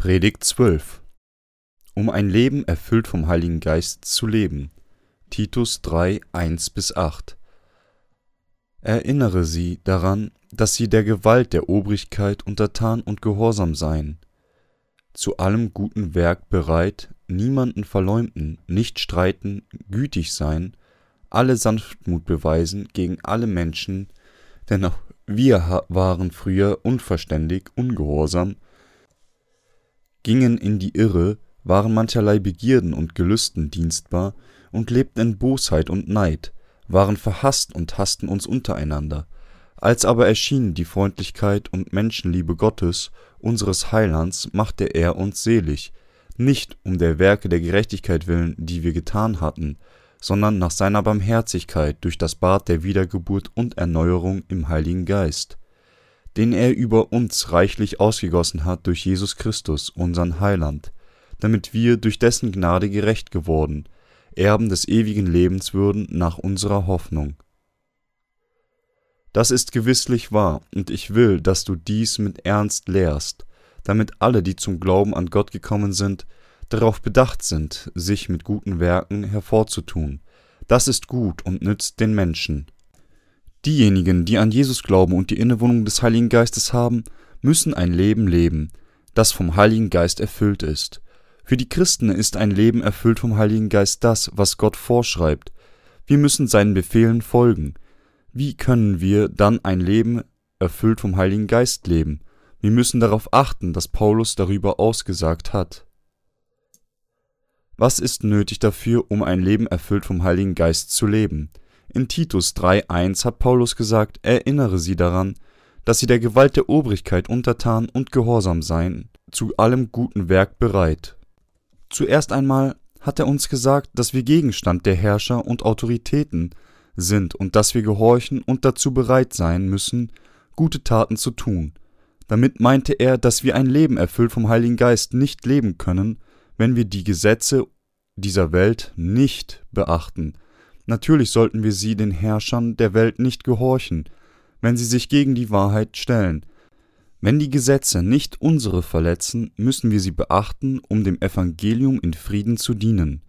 Predigt 12 Um ein Leben erfüllt vom Heiligen Geist zu leben. Titus 3, 1 8 Erinnere sie daran, dass sie der Gewalt der Obrigkeit untertan und gehorsam seien, zu allem guten Werk bereit, niemanden verleumden, nicht streiten, gütig sein, alle Sanftmut beweisen gegen alle Menschen, denn auch wir waren früher unverständig, ungehorsam, gingen in die Irre, waren mancherlei Begierden und Gelüsten dienstbar und lebten in Bosheit und Neid, waren verhasst und hassten uns untereinander. Als aber erschien die Freundlichkeit und Menschenliebe Gottes, unseres Heilands, machte er uns selig, nicht um der Werke der Gerechtigkeit willen, die wir getan hatten, sondern nach seiner Barmherzigkeit durch das Bad der Wiedergeburt und Erneuerung im Heiligen Geist, den er über uns reichlich ausgegossen hat durch Jesus Christus, unseren Heiland, damit wir durch dessen Gnade gerecht geworden, Erben des ewigen Lebens würden nach unserer Hoffnung. Das ist gewisslich wahr, und ich will, dass du dies mit Ernst lehrst, damit alle, die zum Glauben an Gott gekommen sind, darauf bedacht sind, sich mit guten Werken hervorzutun. Das ist gut und nützt den Menschen. Diejenigen, die an Jesus glauben und die Innewohnung des Heiligen Geistes haben, müssen ein Leben leben, das vom Heiligen Geist erfüllt ist. Für die Christen ist ein Leben erfüllt vom Heiligen Geist das, was Gott vorschreibt. Wir müssen seinen Befehlen folgen. Wie können wir dann ein Leben erfüllt vom Heiligen Geist leben? Wir müssen darauf achten, dass Paulus darüber ausgesagt hat. Was ist nötig dafür, um ein Leben erfüllt vom Heiligen Geist zu leben? In Titus 3,1 hat Paulus gesagt, erinnere sie daran, dass sie der Gewalt der Obrigkeit untertan und gehorsam seien, zu allem guten Werk bereit. Zuerst einmal hat er uns gesagt, dass wir Gegenstand der Herrscher und Autoritäten sind und dass wir gehorchen und dazu bereit sein müssen, gute Taten zu tun. Damit meinte er, dass wir ein Leben erfüllt vom Heiligen Geist nicht leben können, wenn wir die Gesetze dieser Welt nicht beachten. Natürlich sollten wir sie den Herrschern der Welt nicht gehorchen, wenn sie sich gegen die Wahrheit stellen. Wenn die Gesetze nicht unsere verletzen, müssen wir sie beachten, um dem Evangelium in Frieden zu dienen.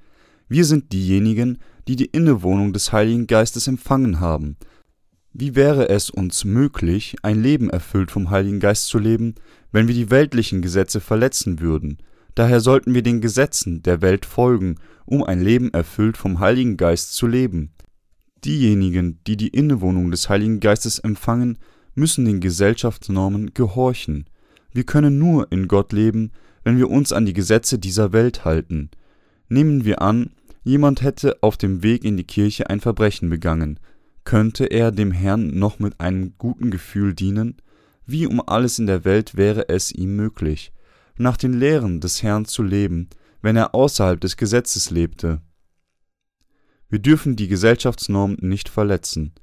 Wir sind diejenigen, die die Innewohnung des Heiligen Geistes empfangen haben. Wie wäre es uns möglich, ein Leben erfüllt vom Heiligen Geist zu leben, wenn wir die weltlichen Gesetze verletzen würden? Daher sollten wir den Gesetzen der Welt folgen, um ein Leben erfüllt vom Heiligen Geist zu leben. Diejenigen, die die Innewohnung des Heiligen Geistes empfangen, müssen den Gesellschaftsnormen gehorchen. Wir können nur in Gott leben, wenn wir uns an die Gesetze dieser Welt halten. Nehmen wir an, jemand hätte auf dem Weg in die Kirche ein Verbrechen begangen. Könnte er dem Herrn noch mit einem guten Gefühl dienen? Wie um alles in der Welt wäre es ihm möglich nach den Lehren des Herrn zu leben, wenn er außerhalb des Gesetzes lebte. Wir dürfen die Gesellschaftsnormen nicht verletzen.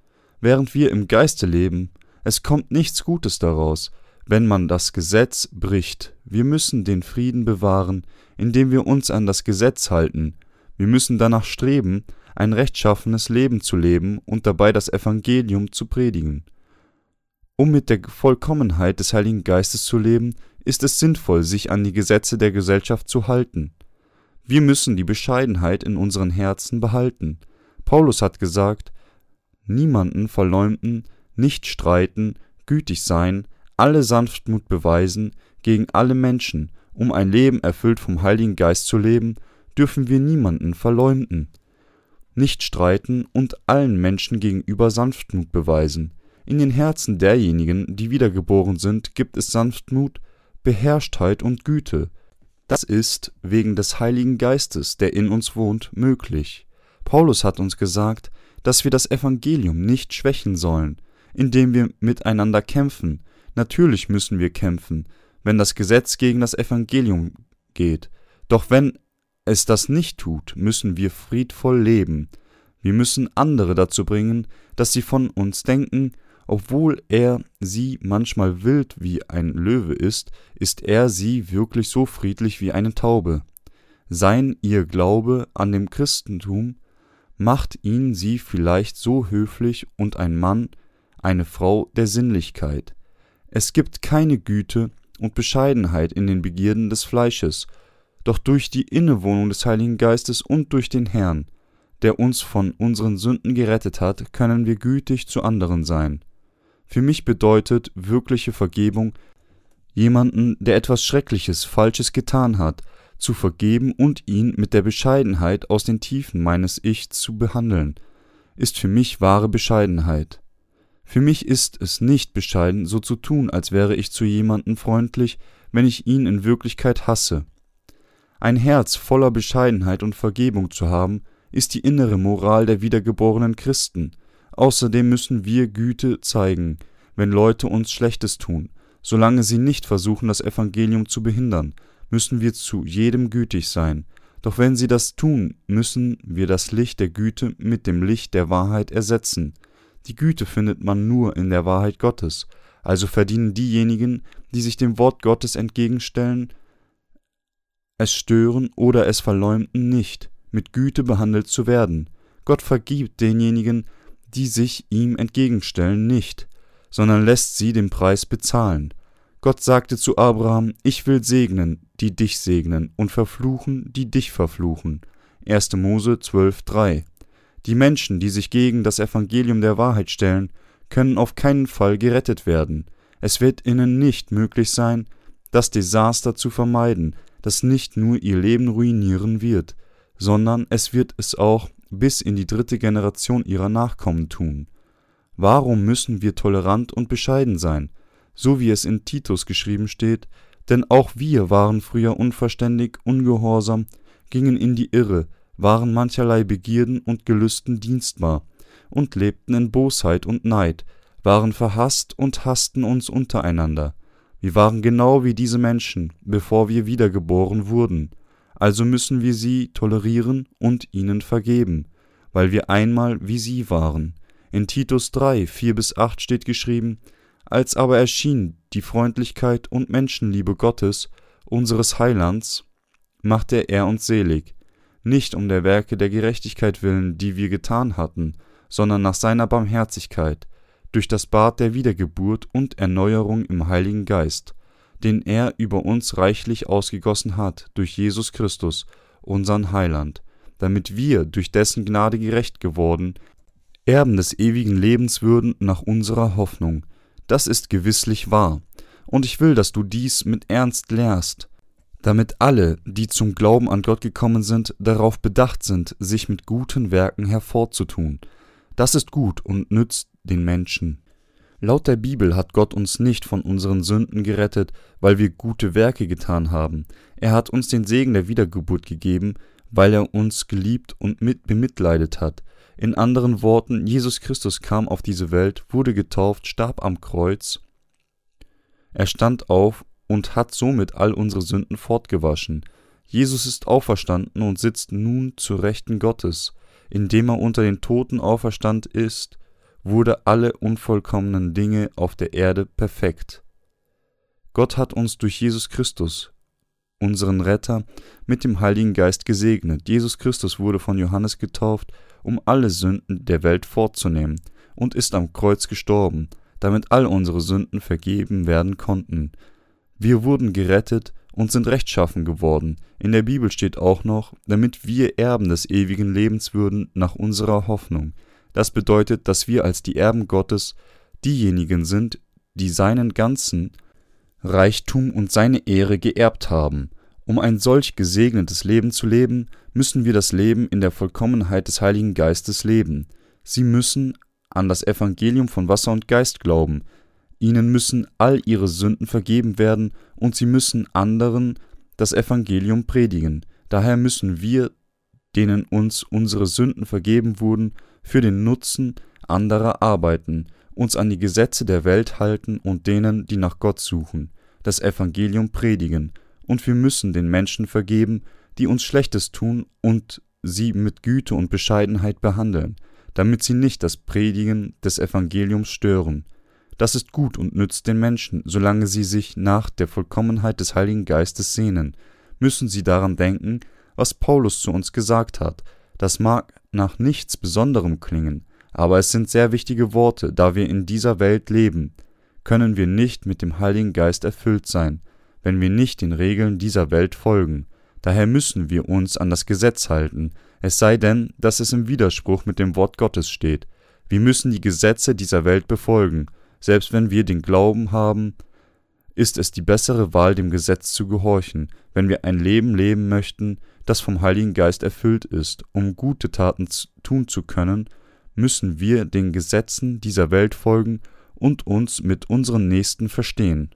Während wir im Geiste leben, es kommt nichts Gutes daraus, wenn man das Gesetz bricht. Wir müssen den Frieden bewahren, indem wir uns an das Gesetz halten. Wir müssen danach streben, ein rechtschaffenes Leben zu leben und dabei das Evangelium zu predigen. Um mit der Vollkommenheit des Heiligen Geistes zu leben, ist es sinnvoll, sich an die Gesetze der Gesellschaft zu halten. Wir müssen die Bescheidenheit in unseren Herzen behalten. Paulus hat gesagt, niemanden verleumden, nicht streiten, gütig sein, alle Sanftmut beweisen gegen alle Menschen, um ein Leben erfüllt vom Heiligen Geist zu leben, dürfen wir niemanden verleumden. Nicht streiten und allen Menschen gegenüber Sanftmut beweisen. In den Herzen derjenigen, die wiedergeboren sind, gibt es Sanftmut, Beherrschtheit und Güte. Das ist wegen des Heiligen Geistes, der in uns wohnt, möglich. Paulus hat uns gesagt, dass wir das Evangelium nicht schwächen sollen, indem wir miteinander kämpfen. Natürlich müssen wir kämpfen, wenn das Gesetz gegen das Evangelium geht. Doch wenn es das nicht tut, müssen wir friedvoll leben. Wir müssen andere dazu bringen, dass sie von uns denken, obwohl er sie manchmal wild wie ein Löwe ist, ist er sie wirklich so friedlich wie eine Taube. Sein ihr Glaube an dem Christentum macht ihn sie vielleicht so höflich und ein Mann, eine Frau der Sinnlichkeit. Es gibt keine Güte, und Bescheidenheit in den Begierden des Fleisches, doch durch die Innewohnung des Heiligen Geistes und durch den Herrn, der uns von unseren Sünden gerettet hat, können wir gütig zu anderen sein. Für mich bedeutet wirkliche Vergebung, jemanden, der etwas Schreckliches, Falsches getan hat, zu vergeben und ihn mit der Bescheidenheit aus den Tiefen meines Ich zu behandeln, ist für mich wahre Bescheidenheit. Für mich ist es nicht bescheiden, so zu tun, als wäre ich zu jemandem freundlich, wenn ich ihn in Wirklichkeit hasse. Ein Herz voller Bescheidenheit und Vergebung zu haben, ist die innere Moral der wiedergeborenen Christen. Außerdem müssen wir Güte zeigen, wenn Leute uns Schlechtes tun. Solange sie nicht versuchen, das Evangelium zu behindern, müssen wir zu jedem gütig sein. Doch wenn sie das tun, müssen wir das Licht der Güte mit dem Licht der Wahrheit ersetzen. Die Güte findet man nur in der Wahrheit Gottes, also verdienen diejenigen, die sich dem Wort Gottes entgegenstellen, es stören oder es verleumden nicht mit Güte behandelt zu werden. Gott vergibt denjenigen, die sich ihm entgegenstellen, nicht, sondern lässt sie den Preis bezahlen. Gott sagte zu Abraham, ich will segnen, die dich segnen, und verfluchen, die dich verfluchen. 1. Mose 12,3 Die Menschen, die sich gegen das Evangelium der Wahrheit stellen, können auf keinen Fall gerettet werden. Es wird ihnen nicht möglich sein, das Desaster zu vermeiden, das nicht nur ihr Leben ruinieren wird, sondern es wird es auch bis in die dritte Generation ihrer Nachkommen tun. Warum müssen wir tolerant und bescheiden sein, so wie es in Titus geschrieben steht, denn auch wir waren früher unverständig, ungehorsam, gingen in die Irre, waren mancherlei Begierden und Gelüsten dienstbar und lebten in Bosheit und Neid, waren verhasst und hassten uns untereinander. Wir waren genau wie diese Menschen, bevor wir wiedergeboren wurden also müssen wir sie tolerieren und ihnen vergeben, weil wir einmal wie sie waren. In Titus 3, 4 bis 8 steht geschrieben, als aber erschien die Freundlichkeit und Menschenliebe Gottes, unseres Heilands, machte er uns selig, nicht um der Werke der Gerechtigkeit willen, die wir getan hatten, sondern nach seiner Barmherzigkeit, durch das Bad der Wiedergeburt und Erneuerung im Heiligen Geist, den er über uns reichlich ausgegossen hat durch Jesus Christus, unseren Heiland, damit wir durch dessen Gnade gerecht geworden, Erben des ewigen Lebens würden nach unserer Hoffnung. Das ist gewisslich wahr, und ich will, dass du dies mit Ernst lehrst, damit alle, die zum Glauben an Gott gekommen sind, darauf bedacht sind, sich mit guten Werken hervorzutun. Das ist gut und nützt den Menschen. Laut der Bibel hat Gott uns nicht von unseren Sünden gerettet, weil wir gute Werke getan haben. Er hat uns den Segen der Wiedergeburt gegeben, weil er uns geliebt und mit bemitleidet hat. In anderen Worten, Jesus Christus kam auf diese Welt, wurde getauft, starb am Kreuz. Er stand auf und hat somit all unsere Sünden fortgewaschen. Jesus ist auferstanden und sitzt nun zu Rechten Gottes. Indem er unter den Toten auferstand ist, wurde alle unvollkommenen Dinge auf der Erde perfekt. Gott hat uns durch Jesus Christus, unseren Retter, mit dem Heiligen Geist gesegnet. Jesus Christus wurde von Johannes getauft, um alle Sünden der Welt fortzunehmen, und ist am Kreuz gestorben, damit all unsere Sünden vergeben werden konnten. Wir wurden gerettet und sind rechtschaffen geworden. In der Bibel steht auch noch, damit wir Erben des ewigen Lebens würden nach unserer Hoffnung. Das bedeutet, dass wir als die Erben Gottes diejenigen sind, die seinen ganzen Reichtum und seine Ehre geerbt haben. Um ein solch gesegnetes Leben zu leben, müssen wir das Leben in der Vollkommenheit des Heiligen Geistes leben. Sie müssen an das Evangelium von Wasser und Geist glauben. Ihnen müssen all ihre Sünden vergeben werden und sie müssen anderen das Evangelium predigen. Daher müssen wir, denen uns unsere Sünden vergeben wurden, für den Nutzen anderer arbeiten, uns an die Gesetze der Welt halten und denen, die nach Gott suchen, das Evangelium predigen, und wir müssen den Menschen vergeben, die uns Schlechtes tun und sie mit Güte und Bescheidenheit behandeln, damit sie nicht das Predigen des Evangeliums stören. Das ist gut und nützt den Menschen, solange sie sich nach der Vollkommenheit des Heiligen Geistes sehnen, müssen sie daran denken, was Paulus zu uns gesagt hat, das mag nach nichts Besonderem klingen, aber es sind sehr wichtige Worte, da wir in dieser Welt leben, können wir nicht mit dem Heiligen Geist erfüllt sein, wenn wir nicht den Regeln dieser Welt folgen. Daher müssen wir uns an das Gesetz halten, es sei denn, dass es im Widerspruch mit dem Wort Gottes steht. Wir müssen die Gesetze dieser Welt befolgen, selbst wenn wir den Glauben haben, ist es die bessere Wahl, dem Gesetz zu gehorchen, wenn wir ein Leben leben möchten, das vom Heiligen Geist erfüllt ist. Um gute Taten tun zu können, müssen wir den Gesetzen dieser Welt folgen und uns mit unseren Nächsten verstehen.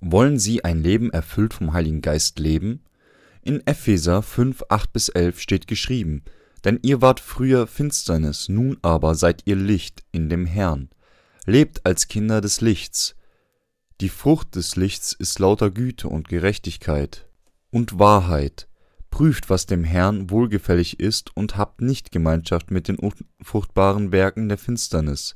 Wollen Sie ein Leben erfüllt vom Heiligen Geist leben? In Epheser 5, 8 bis 11 steht geschrieben, denn ihr wart früher Finsternis, nun aber seid ihr Licht in dem Herrn. Lebt als Kinder des Lichts. Die Frucht des Lichts ist lauter Güte und Gerechtigkeit und Wahrheit. Prüft, was dem Herrn wohlgefällig ist, und habt nicht Gemeinschaft mit den unfruchtbaren Werken der Finsternis.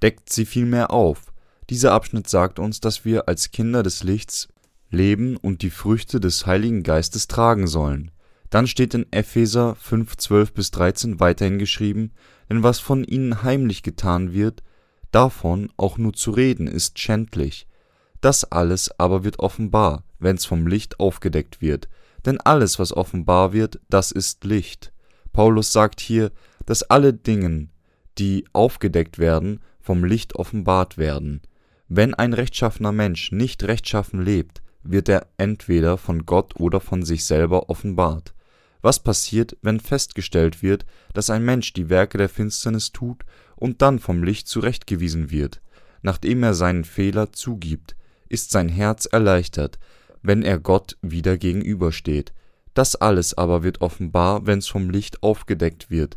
Deckt sie vielmehr auf. Dieser Abschnitt sagt uns, dass wir als Kinder des Lichts leben und die Früchte des Heiligen Geistes tragen sollen. Dann steht in Epheser 5, 12 bis 13 weiterhin geschrieben, denn was von ihnen heimlich getan wird, davon auch nur zu reden, ist schändlich. Das alles aber wird offenbar, wenn's vom Licht aufgedeckt wird. Denn alles, was offenbar wird, das ist Licht. Paulus sagt hier, dass alle Dinge, die aufgedeckt werden, vom Licht offenbart werden. Wenn ein rechtschaffener Mensch nicht rechtschaffen lebt, wird er entweder von Gott oder von sich selber offenbart. Was passiert, wenn festgestellt wird, dass ein Mensch die Werke der Finsternis tut und dann vom Licht zurechtgewiesen wird? Nachdem er seinen Fehler zugibt, ist sein Herz erleichtert, wenn er Gott wieder gegenübersteht. Das alles aber wird offenbar, wenn's vom Licht aufgedeckt wird.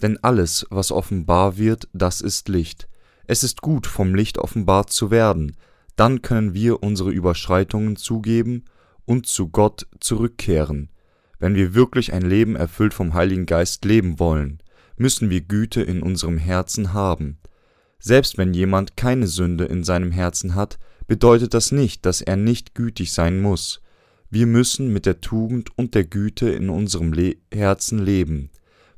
Denn alles, was offenbar wird, das ist Licht. Es ist gut, vom Licht offenbart zu werden, dann können wir unsere Überschreitungen zugeben und zu Gott zurückkehren. Wenn wir wirklich ein Leben erfüllt vom Heiligen Geist leben wollen, müssen wir Güte in unserem Herzen haben. Selbst wenn jemand keine Sünde in seinem Herzen hat, bedeutet das nicht, dass er nicht gütig sein muss. Wir müssen mit der Tugend und der Güte in unserem Le Herzen leben.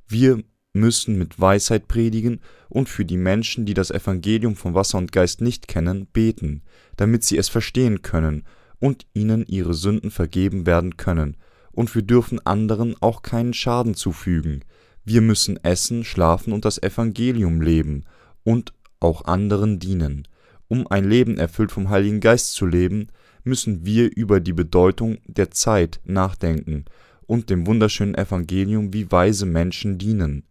Wir müssen mit Weisheit predigen und für die Menschen, die das Evangelium von Wasser und Geist nicht kennen, beten, damit sie es verstehen können und ihnen ihre Sünden vergeben werden können und wir dürfen anderen auch keinen Schaden zufügen. Wir müssen essen, schlafen und das Evangelium leben und auch anderen dienen. Um ein Leben erfüllt vom Heiligen Geist zu leben, müssen wir über die Bedeutung der Zeit nachdenken und dem wunderschönen Evangelium wie weise Menschen dienen.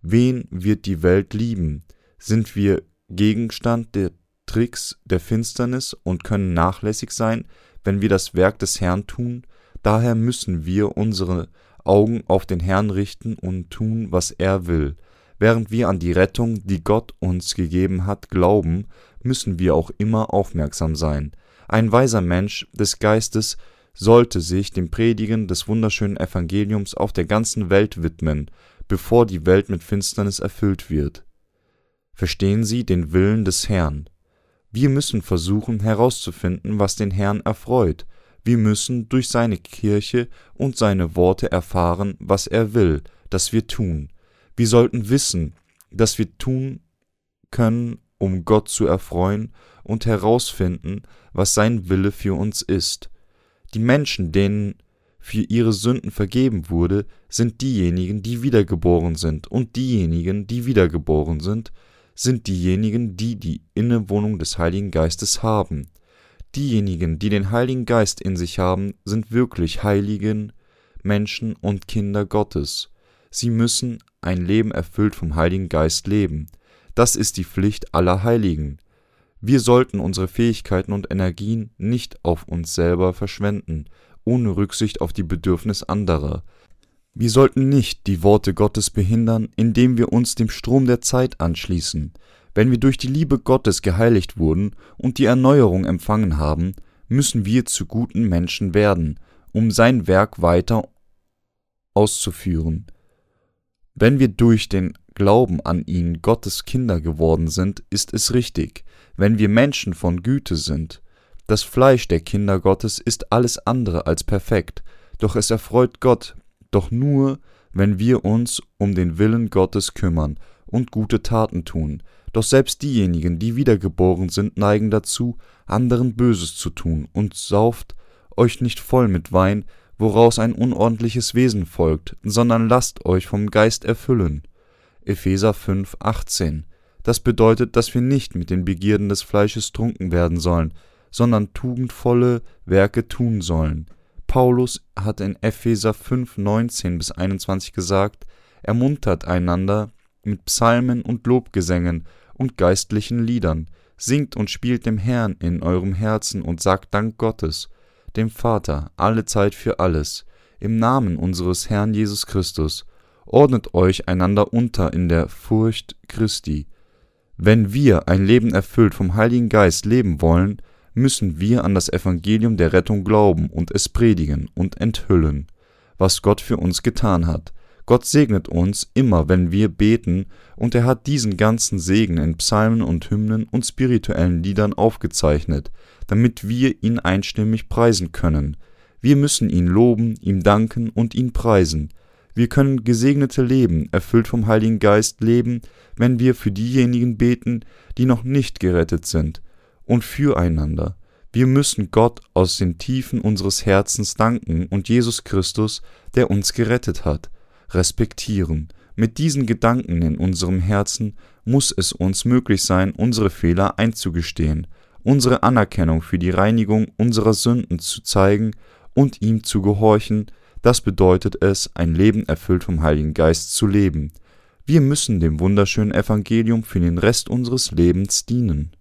Wen wird die Welt lieben? Sind wir Gegenstand der Tricks der Finsternis und können nachlässig sein, wenn wir das Werk des Herrn tun? Daher müssen wir unsere Augen auf den Herrn richten und tun, was er will. Während wir an die Rettung, die Gott uns gegeben hat, glauben, müssen wir auch immer aufmerksam sein. Ein weiser Mensch des Geistes sollte sich dem Predigen des wunderschönen Evangeliums auf der ganzen Welt widmen, bevor die Welt mit Finsternis erfüllt wird. Verstehen Sie den Willen des Herrn. Wir müssen versuchen herauszufinden, was den Herrn erfreut, wir müssen durch seine Kirche und seine Worte erfahren, was er will, dass wir tun. Wir sollten wissen, dass wir tun können, um Gott zu erfreuen und herausfinden, was sein Wille für uns ist. Die Menschen, denen für ihre Sünden vergeben wurde, sind diejenigen, die wiedergeboren sind, und diejenigen, die wiedergeboren sind, sind diejenigen, die die Innewohnung des Heiligen Geistes haben. Diejenigen, die den Heiligen Geist in sich haben, sind wirklich Heiligen, Menschen und Kinder Gottes. Sie müssen ein Leben erfüllt vom Heiligen Geist leben. Das ist die Pflicht aller Heiligen. Wir sollten unsere Fähigkeiten und Energien nicht auf uns selber verschwenden, ohne Rücksicht auf die Bedürfnisse anderer. Wir sollten nicht die Worte Gottes behindern, indem wir uns dem Strom der Zeit anschließen. Wenn wir durch die Liebe Gottes geheiligt wurden und die Erneuerung empfangen haben, müssen wir zu guten Menschen werden, um sein Werk weiter auszuführen. Wenn wir durch den Glauben an ihn Gottes Kinder geworden sind, ist es richtig, wenn wir Menschen von Güte sind. Das Fleisch der Kinder Gottes ist alles andere als perfekt, doch es erfreut Gott, doch nur, wenn wir uns um den Willen Gottes kümmern und gute Taten tun, doch selbst diejenigen, die wiedergeboren sind, neigen dazu, anderen Böses zu tun, und sauft euch nicht voll mit Wein, woraus ein unordentliches Wesen folgt, sondern lasst euch vom Geist erfüllen. Epheser 5, 18. Das bedeutet, dass wir nicht mit den Begierden des Fleisches trunken werden sollen, sondern tugendvolle Werke tun sollen. Paulus hat in Epheser 5, 19 bis 21 gesagt, ermuntert einander mit Psalmen und Lobgesängen und geistlichen Liedern, singt und spielt dem Herrn in eurem Herzen und sagt Dank Gottes, dem Vater, alle Zeit für alles, im Namen unseres Herrn Jesus Christus, ordnet euch einander unter in der Furcht Christi. Wenn wir ein Leben erfüllt vom Heiligen Geist leben wollen, müssen wir an das Evangelium der Rettung glauben und es predigen und enthüllen, was Gott für uns getan hat, Gott segnet uns immer, wenn wir beten, und er hat diesen ganzen Segen in Psalmen und Hymnen und spirituellen Liedern aufgezeichnet, damit wir ihn einstimmig preisen können. Wir müssen ihn loben, ihm danken und ihn preisen. Wir können gesegnete Leben, erfüllt vom Heiligen Geist leben, wenn wir für diejenigen beten, die noch nicht gerettet sind, und füreinander. Wir müssen Gott aus den Tiefen unseres Herzens danken und Jesus Christus, der uns gerettet hat respektieren. Mit diesen Gedanken in unserem Herzen muss es uns möglich sein, unsere Fehler einzugestehen, unsere Anerkennung für die Reinigung unserer Sünden zu zeigen und ihm zu gehorchen, das bedeutet es, ein Leben erfüllt vom Heiligen Geist zu leben. Wir müssen dem wunderschönen Evangelium für den Rest unseres Lebens dienen.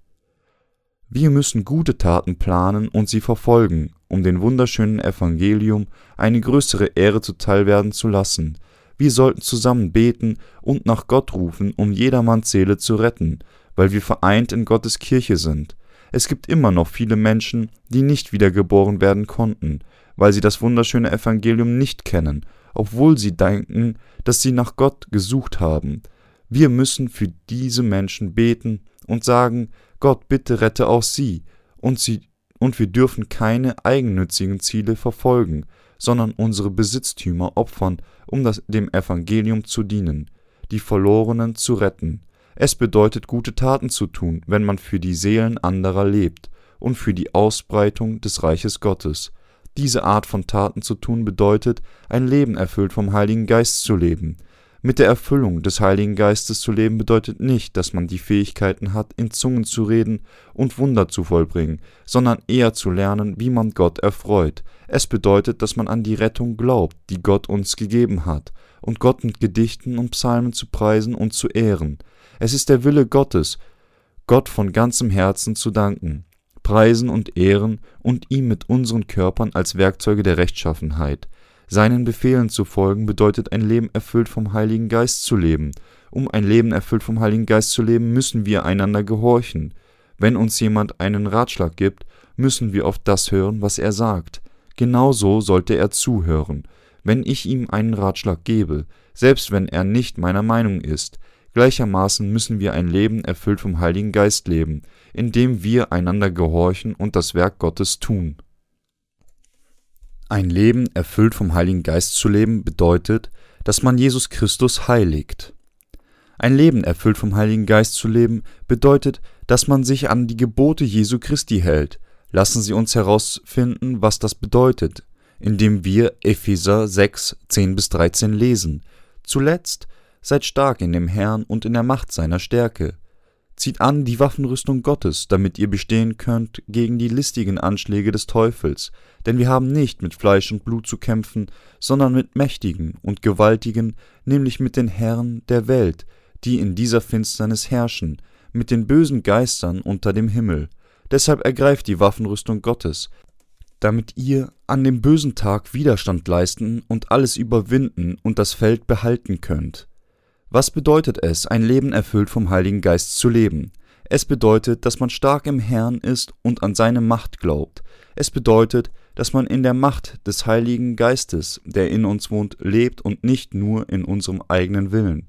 Wir müssen gute Taten planen und sie verfolgen, um dem wunderschönen Evangelium eine größere Ehre zuteilwerden zu lassen, wir sollten zusammen beten und nach Gott rufen, um jedermanns Seele zu retten, weil wir vereint in Gottes Kirche sind. Es gibt immer noch viele Menschen, die nicht wiedergeboren werden konnten, weil sie das wunderschöne Evangelium nicht kennen, obwohl sie denken, dass sie nach Gott gesucht haben. Wir müssen für diese Menschen beten und sagen, Gott bitte rette auch sie, und sie und wir dürfen keine eigennützigen Ziele verfolgen, sondern unsere Besitztümer opfern, um das, dem Evangelium zu dienen, die Verlorenen zu retten. Es bedeutet, gute Taten zu tun, wenn man für die Seelen anderer lebt und für die Ausbreitung des Reiches Gottes. Diese Art von Taten zu tun bedeutet, ein Leben erfüllt vom Heiligen Geist zu leben, mit der Erfüllung des Heiligen Geistes zu leben bedeutet nicht, dass man die Fähigkeiten hat, in Zungen zu reden und Wunder zu vollbringen, sondern eher zu lernen, wie man Gott erfreut. Es bedeutet, dass man an die Rettung glaubt, die Gott uns gegeben hat, und Gott mit Gedichten und Psalmen zu preisen und zu ehren. Es ist der Wille Gottes, Gott von ganzem Herzen zu danken, preisen und ehren und ihm mit unseren Körpern als Werkzeuge der Rechtschaffenheit. Seinen Befehlen zu folgen bedeutet ein Leben erfüllt vom Heiligen Geist zu leben. Um ein Leben erfüllt vom Heiligen Geist zu leben, müssen wir einander gehorchen. Wenn uns jemand einen Ratschlag gibt, müssen wir auf das hören, was er sagt. Genauso sollte er zuhören, wenn ich ihm einen Ratschlag gebe, selbst wenn er nicht meiner Meinung ist. Gleichermaßen müssen wir ein Leben erfüllt vom Heiligen Geist leben, indem wir einander gehorchen und das Werk Gottes tun. Ein Leben erfüllt vom Heiligen Geist zu leben bedeutet, dass man Jesus Christus heiligt. Ein Leben erfüllt vom Heiligen Geist zu leben bedeutet, dass man sich an die Gebote Jesu Christi hält. Lassen Sie uns herausfinden, was das bedeutet, indem wir Epheser 6, 10 bis 13 lesen. Zuletzt seid stark in dem Herrn und in der Macht seiner Stärke. Zieht an die Waffenrüstung Gottes, damit ihr bestehen könnt gegen die listigen Anschläge des Teufels, denn wir haben nicht mit Fleisch und Blut zu kämpfen, sondern mit Mächtigen und Gewaltigen, nämlich mit den Herren der Welt, die in dieser Finsternis herrschen, mit den bösen Geistern unter dem Himmel. Deshalb ergreift die Waffenrüstung Gottes, damit ihr an dem bösen Tag Widerstand leisten und alles überwinden und das Feld behalten könnt. Was bedeutet es, ein Leben erfüllt vom Heiligen Geist zu leben? Es bedeutet, dass man stark im Herrn ist und an seine Macht glaubt. Es bedeutet, dass man in der Macht des Heiligen Geistes, der in uns wohnt, lebt und nicht nur in unserem eigenen Willen.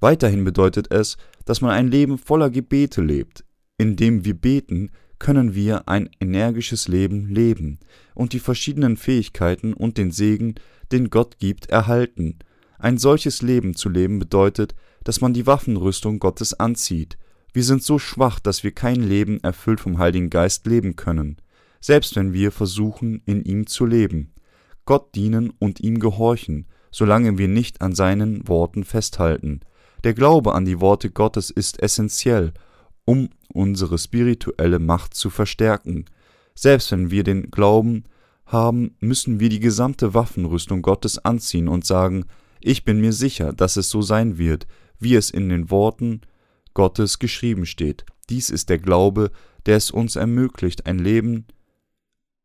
Weiterhin bedeutet es, dass man ein Leben voller Gebete lebt. Indem wir beten, können wir ein energisches Leben leben und die verschiedenen Fähigkeiten und den Segen, den Gott gibt, erhalten. Ein solches Leben zu leben bedeutet, dass man die Waffenrüstung Gottes anzieht. Wir sind so schwach, dass wir kein Leben erfüllt vom Heiligen Geist leben können, selbst wenn wir versuchen, in ihm zu leben. Gott dienen und ihm gehorchen, solange wir nicht an seinen Worten festhalten. Der Glaube an die Worte Gottes ist essentiell, um unsere spirituelle Macht zu verstärken. Selbst wenn wir den Glauben haben, müssen wir die gesamte Waffenrüstung Gottes anziehen und sagen, ich bin mir sicher, dass es so sein wird, wie es in den Worten Gottes geschrieben steht. Dies ist der Glaube, der es uns ermöglicht, ein Leben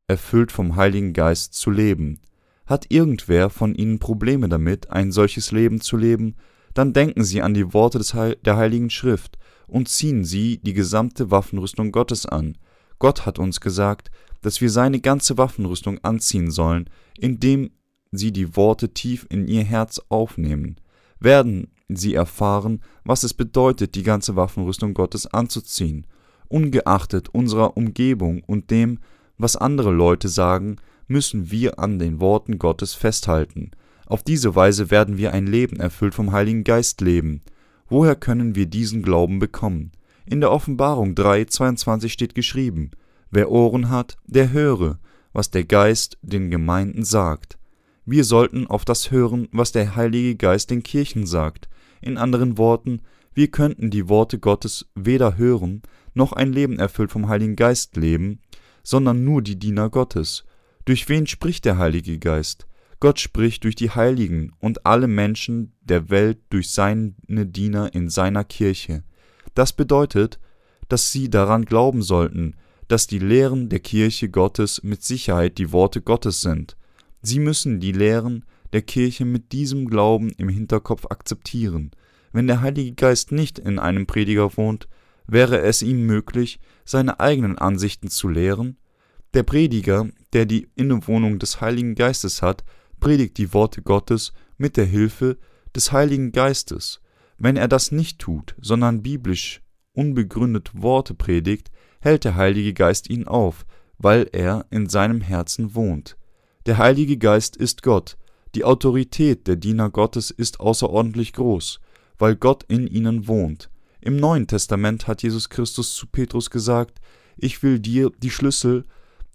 erfüllt vom Heiligen Geist zu leben. Hat irgendwer von Ihnen Probleme damit, ein solches Leben zu leben, dann denken Sie an die Worte Heil der Heiligen Schrift und ziehen Sie die gesamte Waffenrüstung Gottes an. Gott hat uns gesagt, dass wir seine ganze Waffenrüstung anziehen sollen, indem sie die Worte tief in ihr Herz aufnehmen. Werden sie erfahren, was es bedeutet, die ganze Waffenrüstung Gottes anzuziehen. Ungeachtet unserer Umgebung und dem, was andere Leute sagen, müssen wir an den Worten Gottes festhalten. Auf diese Weise werden wir ein Leben erfüllt vom Heiligen Geist leben. Woher können wir diesen Glauben bekommen? In der Offenbarung 3, 22 steht geschrieben, Wer Ohren hat, der höre, was der Geist den Gemeinden sagt. Wir sollten auf das hören, was der Heilige Geist den Kirchen sagt. In anderen Worten, wir könnten die Worte Gottes weder hören, noch ein Leben erfüllt vom Heiligen Geist leben, sondern nur die Diener Gottes. Durch wen spricht der Heilige Geist? Gott spricht durch die Heiligen und alle Menschen der Welt durch seine Diener in seiner Kirche. Das bedeutet, dass sie daran glauben sollten, dass die Lehren der Kirche Gottes mit Sicherheit die Worte Gottes sind. Sie müssen die Lehren der Kirche mit diesem Glauben im Hinterkopf akzeptieren. Wenn der Heilige Geist nicht in einem Prediger wohnt, wäre es ihm möglich, seine eigenen Ansichten zu lehren? Der Prediger, der die Innewohnung des Heiligen Geistes hat, predigt die Worte Gottes mit der Hilfe des Heiligen Geistes. Wenn er das nicht tut, sondern biblisch unbegründet Worte predigt, hält der Heilige Geist ihn auf, weil er in seinem Herzen wohnt. Der Heilige Geist ist Gott, die Autorität der Diener Gottes ist außerordentlich groß, weil Gott in ihnen wohnt. Im Neuen Testament hat Jesus Christus zu Petrus gesagt, ich will dir die Schlüssel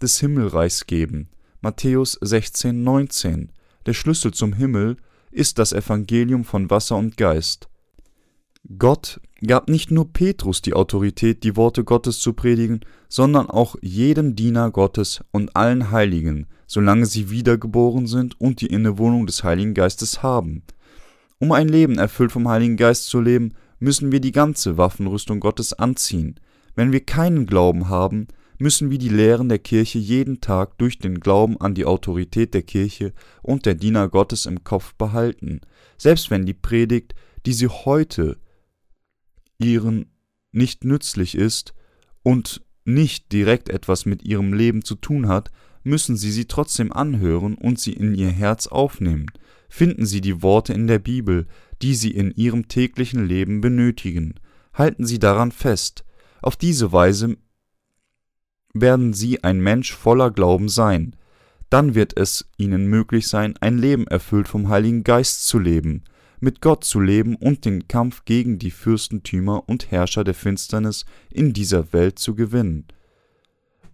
des Himmelreichs geben. Matthäus 16, 19. Der Schlüssel zum Himmel ist das Evangelium von Wasser und Geist. Gott gab nicht nur Petrus die Autorität, die Worte Gottes zu predigen, sondern auch jedem Diener Gottes und allen Heiligen, solange sie wiedergeboren sind und die Innewohnung des Heiligen Geistes haben. Um ein Leben erfüllt vom Heiligen Geist zu leben, müssen wir die ganze Waffenrüstung Gottes anziehen. Wenn wir keinen Glauben haben, müssen wir die Lehren der Kirche jeden Tag durch den Glauben an die Autorität der Kirche und der Diener Gottes im Kopf behalten, selbst wenn die Predigt, die sie heute ihren nicht nützlich ist und nicht direkt etwas mit ihrem Leben zu tun hat, müssen Sie sie trotzdem anhören und sie in Ihr Herz aufnehmen. Finden Sie die Worte in der Bibel, die Sie in Ihrem täglichen Leben benötigen. Halten Sie daran fest. Auf diese Weise werden Sie ein Mensch voller Glauben sein. Dann wird es Ihnen möglich sein, ein Leben erfüllt vom Heiligen Geist zu leben mit Gott zu leben und den Kampf gegen die Fürstentümer und Herrscher der Finsternis in dieser Welt zu gewinnen.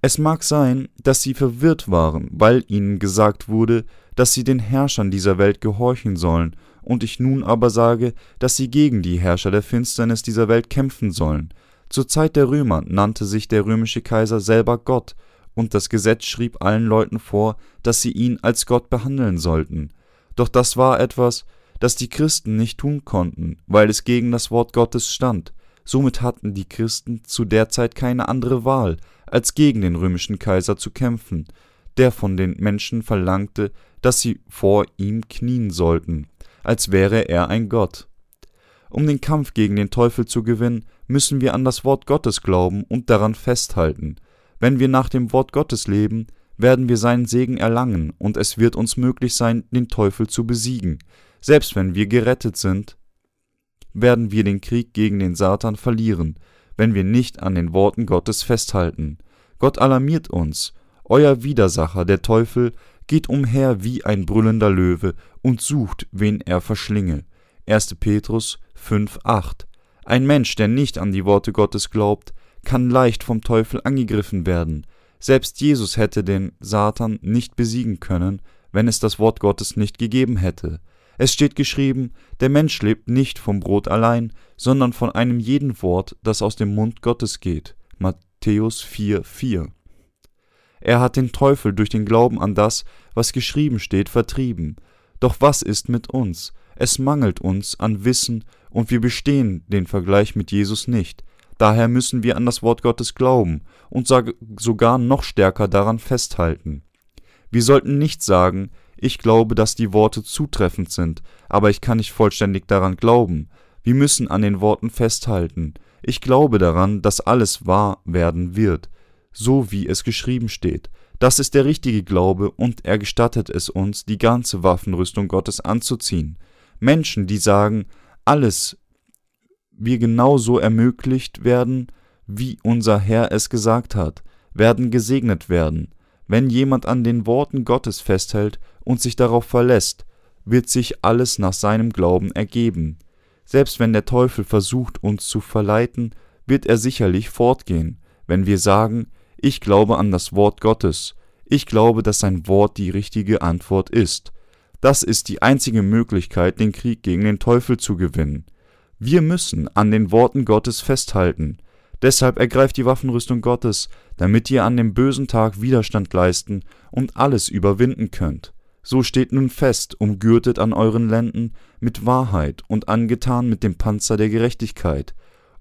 Es mag sein, dass sie verwirrt waren, weil ihnen gesagt wurde, dass sie den Herrschern dieser Welt gehorchen sollen, und ich nun aber sage, dass sie gegen die Herrscher der Finsternis dieser Welt kämpfen sollen. Zur Zeit der Römer nannte sich der römische Kaiser selber Gott, und das Gesetz schrieb allen Leuten vor, dass sie ihn als Gott behandeln sollten. Doch das war etwas, das die Christen nicht tun konnten, weil es gegen das Wort Gottes stand. Somit hatten die Christen zu der Zeit keine andere Wahl, als gegen den römischen Kaiser zu kämpfen, der von den Menschen verlangte, dass sie vor ihm knien sollten, als wäre er ein Gott. Um den Kampf gegen den Teufel zu gewinnen, müssen wir an das Wort Gottes glauben und daran festhalten. Wenn wir nach dem Wort Gottes leben, werden wir seinen Segen erlangen, und es wird uns möglich sein, den Teufel zu besiegen. Selbst wenn wir gerettet sind, werden wir den Krieg gegen den Satan verlieren, wenn wir nicht an den Worten Gottes festhalten. Gott alarmiert uns. Euer Widersacher, der Teufel, geht umher wie ein brüllender Löwe und sucht, wen er verschlinge. 1. Petrus 5,8 Ein Mensch, der nicht an die Worte Gottes glaubt, kann leicht vom Teufel angegriffen werden. Selbst Jesus hätte den Satan nicht besiegen können, wenn es das Wort Gottes nicht gegeben hätte. Es steht geschrieben, der Mensch lebt nicht vom Brot allein, sondern von einem jeden Wort, das aus dem Mund Gottes geht. Matthäus 4, 4. Er hat den Teufel durch den Glauben an das, was geschrieben steht, vertrieben. Doch was ist mit uns? Es mangelt uns an Wissen und wir bestehen den Vergleich mit Jesus nicht. Daher müssen wir an das Wort Gottes glauben und sogar noch stärker daran festhalten. Wir sollten nicht sagen, ich glaube, dass die Worte zutreffend sind, aber ich kann nicht vollständig daran glauben. Wir müssen an den Worten festhalten. Ich glaube daran, dass alles wahr werden wird so wie es geschrieben steht. Das ist der richtige Glaube und er gestattet es uns, die ganze Waffenrüstung Gottes anzuziehen. Menschen, die sagen, alles wir genauso ermöglicht werden, wie unser Herr es gesagt hat, werden gesegnet werden. Wenn jemand an den Worten Gottes festhält und sich darauf verlässt, wird sich alles nach seinem Glauben ergeben. Selbst wenn der Teufel versucht, uns zu verleiten, wird er sicherlich fortgehen, wenn wir sagen, ich glaube an das Wort Gottes. Ich glaube, dass sein Wort die richtige Antwort ist. Das ist die einzige Möglichkeit, den Krieg gegen den Teufel zu gewinnen. Wir müssen an den Worten Gottes festhalten. Deshalb ergreift die Waffenrüstung Gottes, damit ihr an dem bösen Tag Widerstand leisten und alles überwinden könnt. So steht nun fest, umgürtet an euren Lenden mit Wahrheit und angetan mit dem Panzer der Gerechtigkeit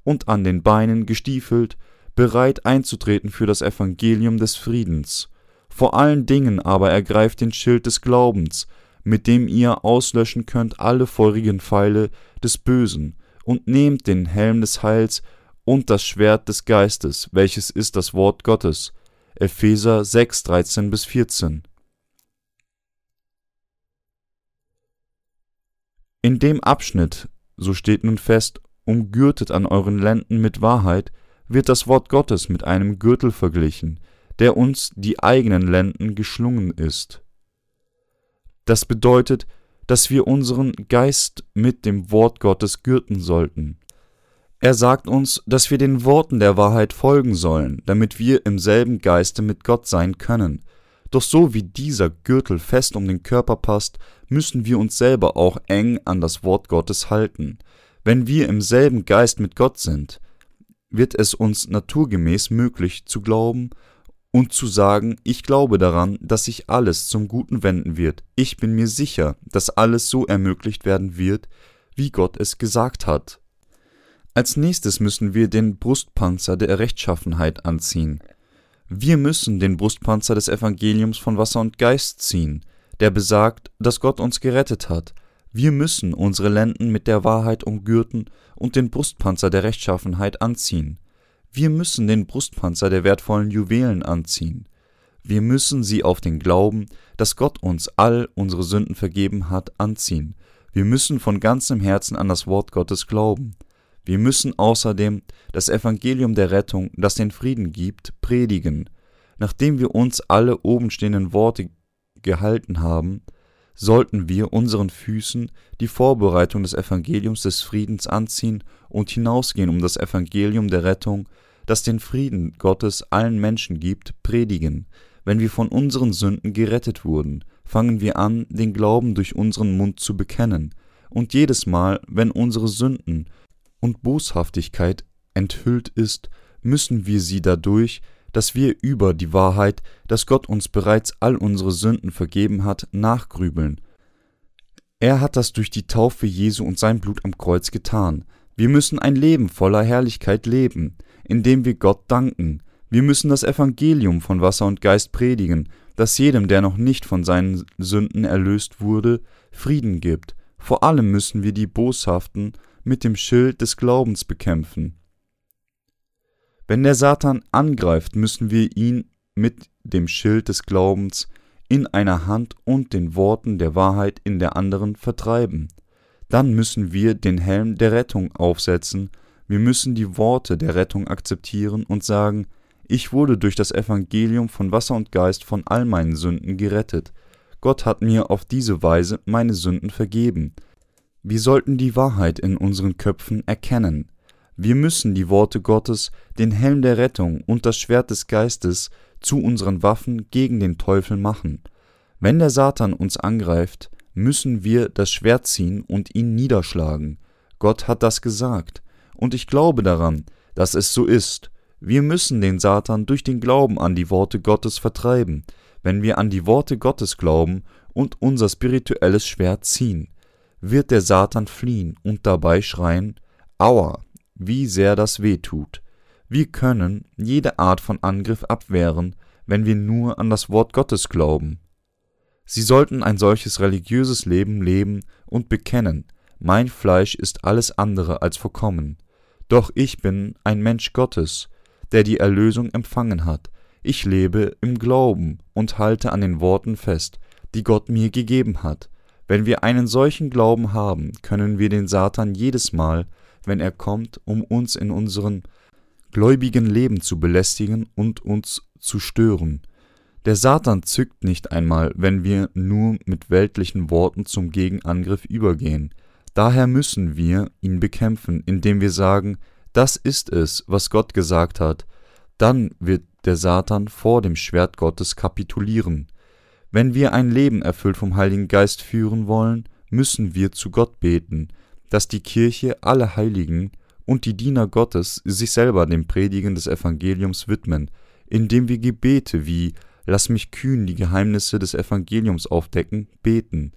und an den Beinen gestiefelt bereit einzutreten für das Evangelium des Friedens. Vor allen Dingen aber ergreift den Schild des Glaubens, mit dem ihr auslöschen könnt alle feurigen Pfeile des Bösen, und nehmt den Helm des Heils und das Schwert des Geistes, welches ist das Wort Gottes. Epheser 6, 13 bis 14. In dem Abschnitt, so steht nun fest, umgürtet an euren Lenden mit Wahrheit, wird das Wort Gottes mit einem Gürtel verglichen, der uns die eigenen Lenden geschlungen ist. Das bedeutet, dass wir unseren Geist mit dem Wort Gottes gürten sollten. Er sagt uns, dass wir den Worten der Wahrheit folgen sollen, damit wir im selben Geiste mit Gott sein können. Doch so wie dieser Gürtel fest um den Körper passt, müssen wir uns selber auch eng an das Wort Gottes halten. Wenn wir im selben Geist mit Gott sind, wird es uns naturgemäß möglich zu glauben und zu sagen, ich glaube daran, dass sich alles zum Guten wenden wird. Ich bin mir sicher, dass alles so ermöglicht werden wird, wie Gott es gesagt hat. Als nächstes müssen wir den Brustpanzer der Rechtschaffenheit anziehen. Wir müssen den Brustpanzer des Evangeliums von Wasser und Geist ziehen, der besagt, dass Gott uns gerettet hat, wir müssen unsere Lenden mit der Wahrheit umgürten und den Brustpanzer der Rechtschaffenheit anziehen. Wir müssen den Brustpanzer der wertvollen Juwelen anziehen. Wir müssen sie auf den Glauben, dass Gott uns all unsere Sünden vergeben hat, anziehen. Wir müssen von ganzem Herzen an das Wort Gottes glauben. Wir müssen außerdem das Evangelium der Rettung, das den Frieden gibt, predigen. Nachdem wir uns alle obenstehenden Worte gehalten haben, sollten wir unseren Füßen die Vorbereitung des Evangeliums des Friedens anziehen und hinausgehen, um das Evangelium der Rettung, das den Frieden Gottes allen Menschen gibt, predigen. Wenn wir von unseren Sünden gerettet wurden, fangen wir an, den Glauben durch unseren Mund zu bekennen, und jedes Mal, wenn unsere Sünden und Boshaftigkeit enthüllt ist, müssen wir sie dadurch dass wir über die Wahrheit, dass Gott uns bereits all unsere Sünden vergeben hat, nachgrübeln. Er hat das durch die Taufe Jesu und sein Blut am Kreuz getan. Wir müssen ein Leben voller Herrlichkeit leben, indem wir Gott danken. Wir müssen das Evangelium von Wasser und Geist predigen, das jedem, der noch nicht von seinen Sünden erlöst wurde, Frieden gibt. Vor allem müssen wir die Boshaften mit dem Schild des Glaubens bekämpfen. Wenn der Satan angreift, müssen wir ihn mit dem Schild des Glaubens in einer Hand und den Worten der Wahrheit in der anderen vertreiben. Dann müssen wir den Helm der Rettung aufsetzen, wir müssen die Worte der Rettung akzeptieren und sagen, ich wurde durch das Evangelium von Wasser und Geist von all meinen Sünden gerettet. Gott hat mir auf diese Weise meine Sünden vergeben. Wir sollten die Wahrheit in unseren Köpfen erkennen. Wir müssen die Worte Gottes, den Helm der Rettung und das Schwert des Geistes zu unseren Waffen gegen den Teufel machen. Wenn der Satan uns angreift, müssen wir das Schwert ziehen und ihn niederschlagen. Gott hat das gesagt, und ich glaube daran, dass es so ist. Wir müssen den Satan durch den Glauben an die Worte Gottes vertreiben, wenn wir an die Worte Gottes glauben und unser spirituelles Schwert ziehen, wird der Satan fliehen und dabei schreien, Aua, wie sehr das weh tut. Wir können jede Art von Angriff abwehren, wenn wir nur an das Wort Gottes glauben. Sie sollten ein solches religiöses Leben leben und bekennen, mein Fleisch ist alles andere als vollkommen. Doch ich bin ein Mensch Gottes, der die Erlösung empfangen hat. Ich lebe im Glauben und halte an den Worten fest, die Gott mir gegeben hat. Wenn wir einen solchen Glauben haben, können wir den Satan jedes Mal, wenn er kommt, um uns in unserem gläubigen Leben zu belästigen und uns zu stören, der Satan zückt nicht einmal, wenn wir nur mit weltlichen Worten zum Gegenangriff übergehen. Daher müssen wir ihn bekämpfen, indem wir sagen, das ist es, was Gott gesagt hat. Dann wird der Satan vor dem Schwert Gottes kapitulieren. Wenn wir ein Leben erfüllt vom Heiligen Geist führen wollen, müssen wir zu Gott beten, dass die Kirche, alle Heiligen und die Diener Gottes sich selber dem Predigen des Evangeliums widmen, indem wir Gebete wie lass mich kühn die Geheimnisse des Evangeliums aufdecken, beten,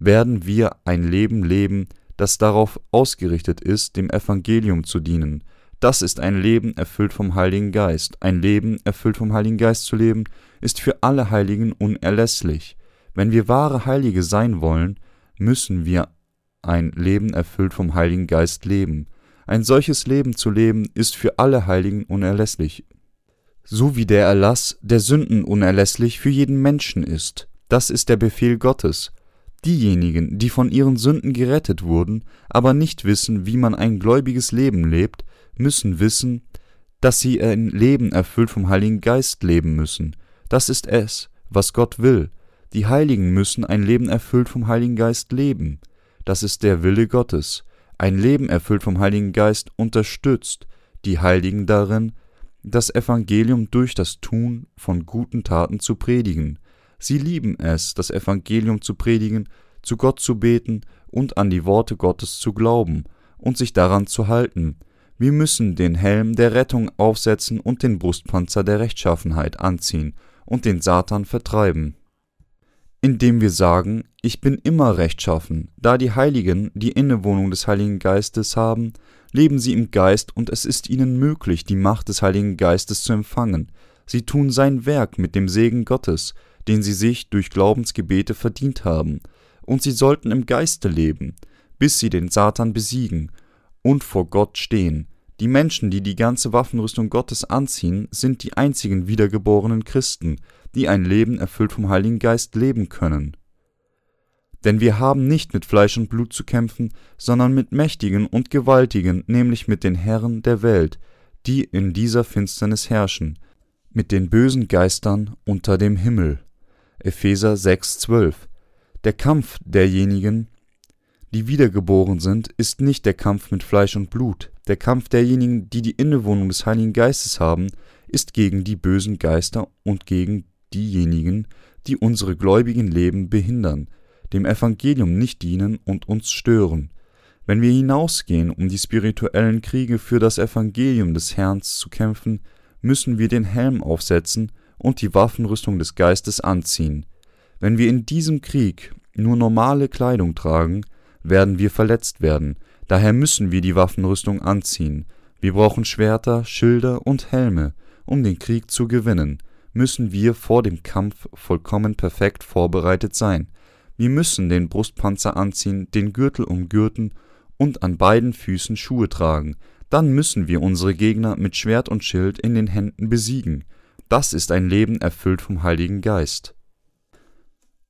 werden wir ein Leben leben, das darauf ausgerichtet ist, dem Evangelium zu dienen. Das ist ein Leben erfüllt vom Heiligen Geist. Ein Leben erfüllt vom Heiligen Geist zu leben, ist für alle Heiligen unerlässlich. Wenn wir wahre Heilige sein wollen, müssen wir ein Leben erfüllt vom Heiligen Geist leben. Ein solches Leben zu leben, ist für alle Heiligen unerlässlich so wie der Erlass der Sünden unerlässlich für jeden Menschen ist. Das ist der Befehl Gottes. Diejenigen, die von ihren Sünden gerettet wurden, aber nicht wissen, wie man ein gläubiges Leben lebt, müssen wissen, dass sie ein Leben erfüllt vom Heiligen Geist leben müssen. Das ist es, was Gott will. Die Heiligen müssen ein Leben erfüllt vom Heiligen Geist leben. Das ist der Wille Gottes. Ein Leben erfüllt vom Heiligen Geist unterstützt die Heiligen darin, das Evangelium durch das Tun von guten Taten zu predigen. Sie lieben es, das Evangelium zu predigen, zu Gott zu beten und an die Worte Gottes zu glauben und sich daran zu halten. Wir müssen den Helm der Rettung aufsetzen und den Brustpanzer der Rechtschaffenheit anziehen und den Satan vertreiben. Indem wir sagen, ich bin immer rechtschaffen, da die Heiligen die Innewohnung des Heiligen Geistes haben, leben sie im Geist und es ist ihnen möglich, die Macht des Heiligen Geistes zu empfangen. Sie tun sein Werk mit dem Segen Gottes, den sie sich durch Glaubensgebete verdient haben, und sie sollten im Geiste leben, bis sie den Satan besiegen und vor Gott stehen. Die Menschen, die die ganze Waffenrüstung Gottes anziehen, sind die einzigen wiedergeborenen Christen, die ein Leben erfüllt vom Heiligen Geist leben können. Denn wir haben nicht mit Fleisch und Blut zu kämpfen, sondern mit Mächtigen und Gewaltigen, nämlich mit den Herren der Welt, die in dieser Finsternis herrschen, mit den bösen Geistern unter dem Himmel. Epheser 6,12 Der Kampf derjenigen, die wiedergeboren sind, ist nicht der Kampf mit Fleisch und Blut. Der Kampf derjenigen, die die Innewohnung des Heiligen Geistes haben, ist gegen die bösen Geister und gegen diejenigen, die unsere gläubigen Leben behindern, dem Evangelium nicht dienen und uns stören. Wenn wir hinausgehen, um die spirituellen Kriege für das Evangelium des Herrn zu kämpfen, müssen wir den Helm aufsetzen und die Waffenrüstung des Geistes anziehen. Wenn wir in diesem Krieg nur normale Kleidung tragen, werden wir verletzt werden, daher müssen wir die Waffenrüstung anziehen. Wir brauchen Schwerter, Schilder und Helme, um den Krieg zu gewinnen, müssen wir vor dem Kampf vollkommen perfekt vorbereitet sein. Wir müssen den Brustpanzer anziehen, den Gürtel umgürten und an beiden Füßen Schuhe tragen. Dann müssen wir unsere Gegner mit Schwert und Schild in den Händen besiegen. Das ist ein Leben erfüllt vom Heiligen Geist.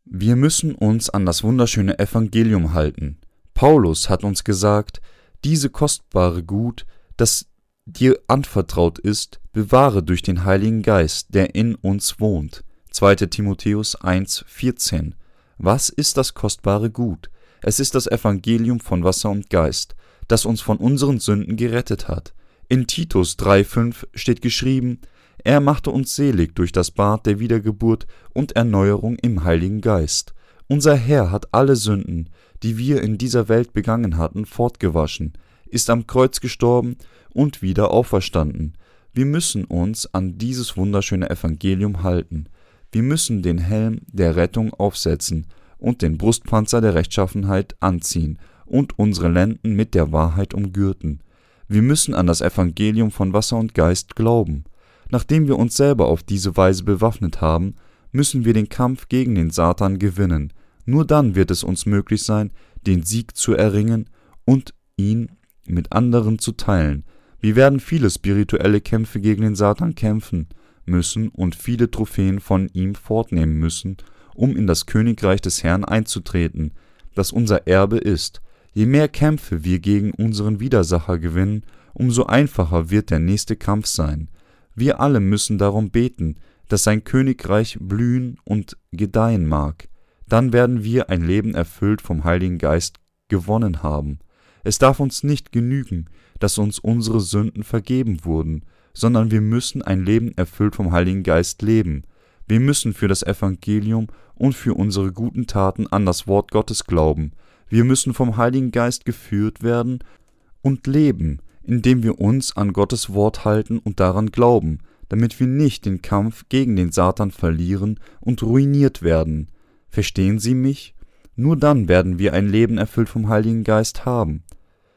Wir müssen uns an das wunderschöne Evangelium halten. Paulus hat uns gesagt, diese kostbare Gut, das dir anvertraut ist, bewahre durch den Heiligen Geist, der in uns wohnt. 2. Timotheus 1,14 Was ist das kostbare Gut? Es ist das Evangelium von Wasser und Geist, das uns von unseren Sünden gerettet hat. In Titus 3,5 steht geschrieben: Er machte uns selig durch das Bad der Wiedergeburt und Erneuerung im Heiligen Geist. Unser Herr hat alle Sünden, die wir in dieser Welt begangen hatten, fortgewaschen, ist am Kreuz gestorben und wieder auferstanden. Wir müssen uns an dieses wunderschöne Evangelium halten. Wir müssen den Helm der Rettung aufsetzen und den Brustpanzer der Rechtschaffenheit anziehen und unsere Lenden mit der Wahrheit umgürten. Wir müssen an das Evangelium von Wasser und Geist glauben. Nachdem wir uns selber auf diese Weise bewaffnet haben, müssen wir den Kampf gegen den Satan gewinnen. Nur dann wird es uns möglich sein, den Sieg zu erringen und ihn mit anderen zu teilen. Wir werden viele spirituelle Kämpfe gegen den Satan kämpfen müssen und viele Trophäen von ihm fortnehmen müssen, um in das Königreich des Herrn einzutreten, das unser Erbe ist. Je mehr Kämpfe wir gegen unseren Widersacher gewinnen, umso einfacher wird der nächste Kampf sein. Wir alle müssen darum beten, dass sein Königreich blühen und gedeihen mag. Dann werden wir ein Leben erfüllt vom Heiligen Geist gewonnen haben. Es darf uns nicht genügen, dass uns unsere Sünden vergeben wurden, sondern wir müssen ein Leben erfüllt vom Heiligen Geist leben. Wir müssen für das Evangelium und für unsere guten Taten an das Wort Gottes glauben. Wir müssen vom Heiligen Geist geführt werden und leben, indem wir uns an Gottes Wort halten und daran glauben, damit wir nicht den Kampf gegen den Satan verlieren und ruiniert werden. Verstehen Sie mich? Nur dann werden wir ein Leben erfüllt vom Heiligen Geist haben.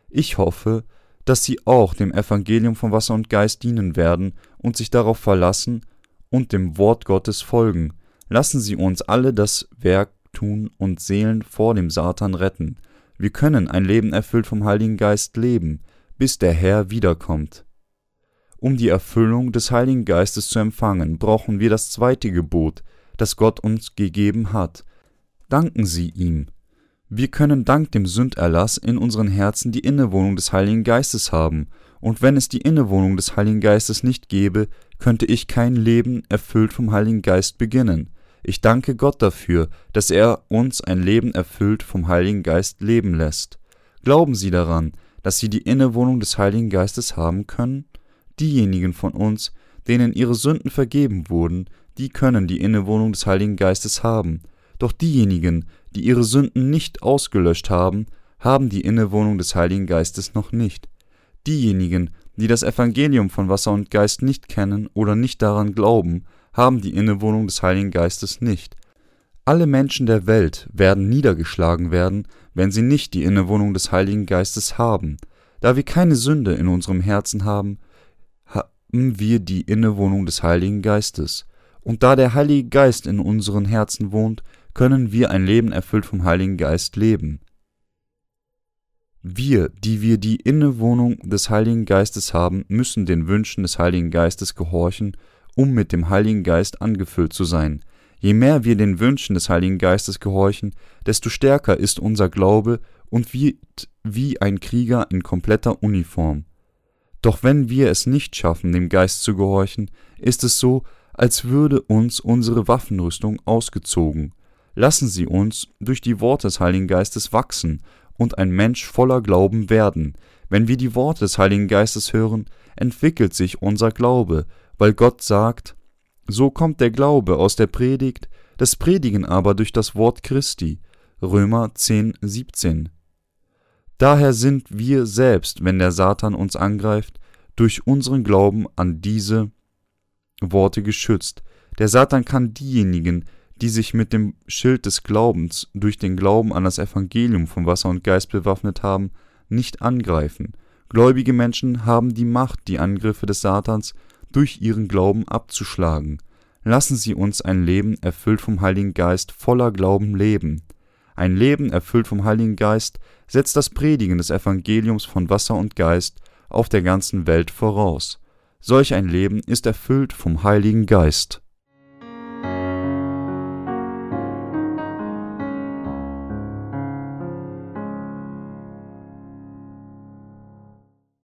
Ich hoffe, dass Sie auch dem Evangelium von Wasser und Geist dienen werden und sich darauf verlassen und dem Wort Gottes folgen. Lassen Sie uns alle das Werk tun und Seelen vor dem Satan retten. Wir können ein Leben erfüllt vom Heiligen Geist leben, bis der Herr wiederkommt. Um die Erfüllung des Heiligen Geistes zu empfangen, brauchen wir das zweite Gebot, das Gott uns gegeben hat. Danken Sie ihm. Wir können dank dem Sünderlass in unseren Herzen die Innewohnung des Heiligen Geistes haben, und wenn es die Innewohnung des Heiligen Geistes nicht gäbe, könnte ich kein Leben erfüllt vom Heiligen Geist beginnen. Ich danke Gott dafür, dass er uns ein Leben erfüllt vom Heiligen Geist leben lässt. Glauben Sie daran, dass Sie die Innewohnung des Heiligen Geistes haben können? Diejenigen von uns, denen ihre Sünden vergeben wurden, die können die Innewohnung des Heiligen Geistes haben. Doch diejenigen, die ihre Sünden nicht ausgelöscht haben, haben die Innewohnung des Heiligen Geistes noch nicht. Diejenigen, die das Evangelium von Wasser und Geist nicht kennen oder nicht daran glauben, haben die Innewohnung des Heiligen Geistes nicht. Alle Menschen der Welt werden niedergeschlagen werden, wenn sie nicht die Innewohnung des Heiligen Geistes haben. Da wir keine Sünde in unserem Herzen haben, wir die Innewohnung des Heiligen Geistes. Und da der Heilige Geist in unseren Herzen wohnt, können wir ein Leben erfüllt vom Heiligen Geist leben. Wir, die wir die Innewohnung des Heiligen Geistes haben, müssen den Wünschen des Heiligen Geistes gehorchen, um mit dem Heiligen Geist angefüllt zu sein. Je mehr wir den Wünschen des Heiligen Geistes gehorchen, desto stärker ist unser Glaube und wird wie ein Krieger in kompletter Uniform. Doch wenn wir es nicht schaffen, dem Geist zu gehorchen, ist es so, als würde uns unsere Waffenrüstung ausgezogen. Lassen Sie uns durch die Worte des Heiligen Geistes wachsen und ein Mensch voller Glauben werden. Wenn wir die Worte des Heiligen Geistes hören, entwickelt sich unser Glaube, weil Gott sagt, so kommt der Glaube aus der Predigt, das Predigen aber durch das Wort Christi. Römer 10, 17. Daher sind wir selbst, wenn der Satan uns angreift, durch unseren Glauben an diese Worte geschützt. Der Satan kann diejenigen, die sich mit dem Schild des Glaubens durch den Glauben an das Evangelium von Wasser und Geist bewaffnet haben, nicht angreifen. Gläubige Menschen haben die Macht, die Angriffe des Satans durch ihren Glauben abzuschlagen. Lassen Sie uns ein Leben erfüllt vom Heiligen Geist voller Glauben leben. Ein Leben erfüllt vom Heiligen Geist setzt das Predigen des Evangeliums von Wasser und Geist auf der ganzen Welt voraus. Solch ein Leben ist erfüllt vom Heiligen Geist.